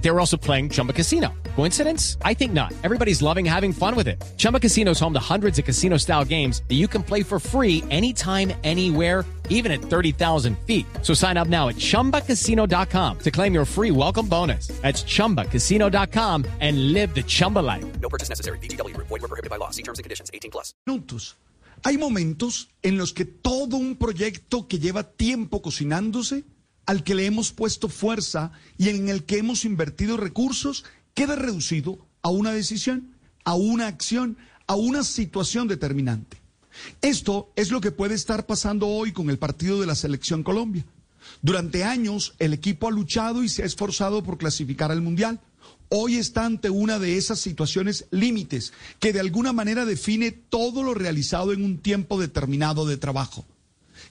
They were also playing Chumba Casino. Coincidence? I think not. Everybody's loving having fun with it. Chumba Casino is home to hundreds of casino style games that you can play for free anytime, anywhere, even at 30,000 feet. So sign up now at chumbacasino.com to claim your free welcome bonus. That's chumbacasino.com and live the Chumba life. No purchase necessary. BGW. Void were prohibited by law. See terms and conditions. 18 plus. minutos. Hay momentos en los que todo un proyecto que lleva tiempo cocinándose, al que le hemos puesto fuerza y en el que hemos invertido recursos, queda reducido a una decisión, a una acción, a una situación determinante. Esto es lo que puede estar pasando hoy con el partido de la Selección Colombia. Durante años el equipo ha luchado y se ha esforzado por clasificar al Mundial. Hoy está ante una de esas situaciones límites que de alguna manera define todo lo realizado en un tiempo determinado de trabajo.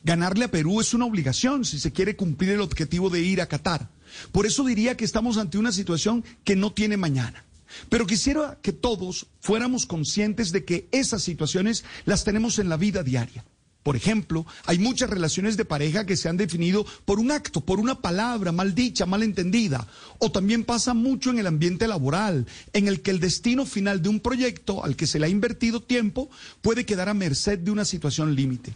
Ganarle a Perú es una obligación si se quiere cumplir el objetivo de ir a Qatar. Por eso diría que estamos ante una situación que no tiene mañana. Pero quisiera que todos fuéramos conscientes de que esas situaciones las tenemos en la vida diaria. Por ejemplo, hay muchas relaciones de pareja que se han definido por un acto, por una palabra mal dicha, mal entendida. O también pasa mucho en el ambiente laboral, en el que el destino final de un proyecto al que se le ha invertido tiempo puede quedar a merced de una situación límite.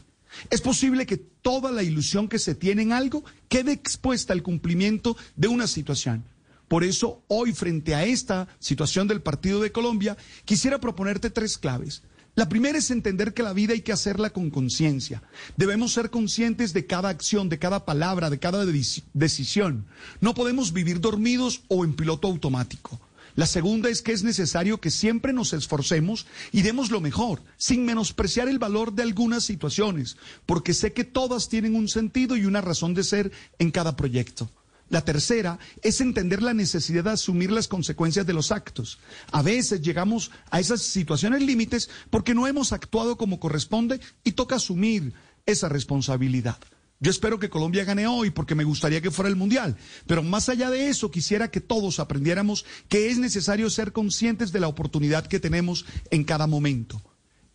Es posible que toda la ilusión que se tiene en algo quede expuesta al cumplimiento de una situación. Por eso, hoy, frente a esta situación del Partido de Colombia, quisiera proponerte tres claves. La primera es entender que la vida hay que hacerla con conciencia. Debemos ser conscientes de cada acción, de cada palabra, de cada deci- decisión. No podemos vivir dormidos o en piloto automático. La segunda es que es necesario que siempre nos esforcemos y demos lo mejor, sin menospreciar el valor de algunas situaciones, porque sé que todas tienen un sentido y una razón de ser en cada proyecto. La tercera es entender la necesidad de asumir las consecuencias de los actos. A veces llegamos a esas situaciones límites porque no hemos actuado como corresponde y toca asumir esa responsabilidad. Yo espero que Colombia gane hoy porque me gustaría que fuera el Mundial, pero más allá de eso quisiera que todos aprendiéramos que es necesario ser conscientes de la oportunidad que tenemos en cada momento.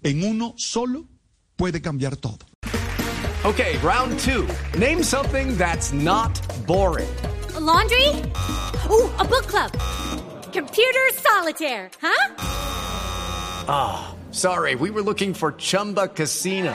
En uno solo puede cambiar todo. Okay, round two. Name something that's not boring. A laundry? Ooh, a book club. Computer solitaire, huh? Sorry, we were looking for Chumba Casino.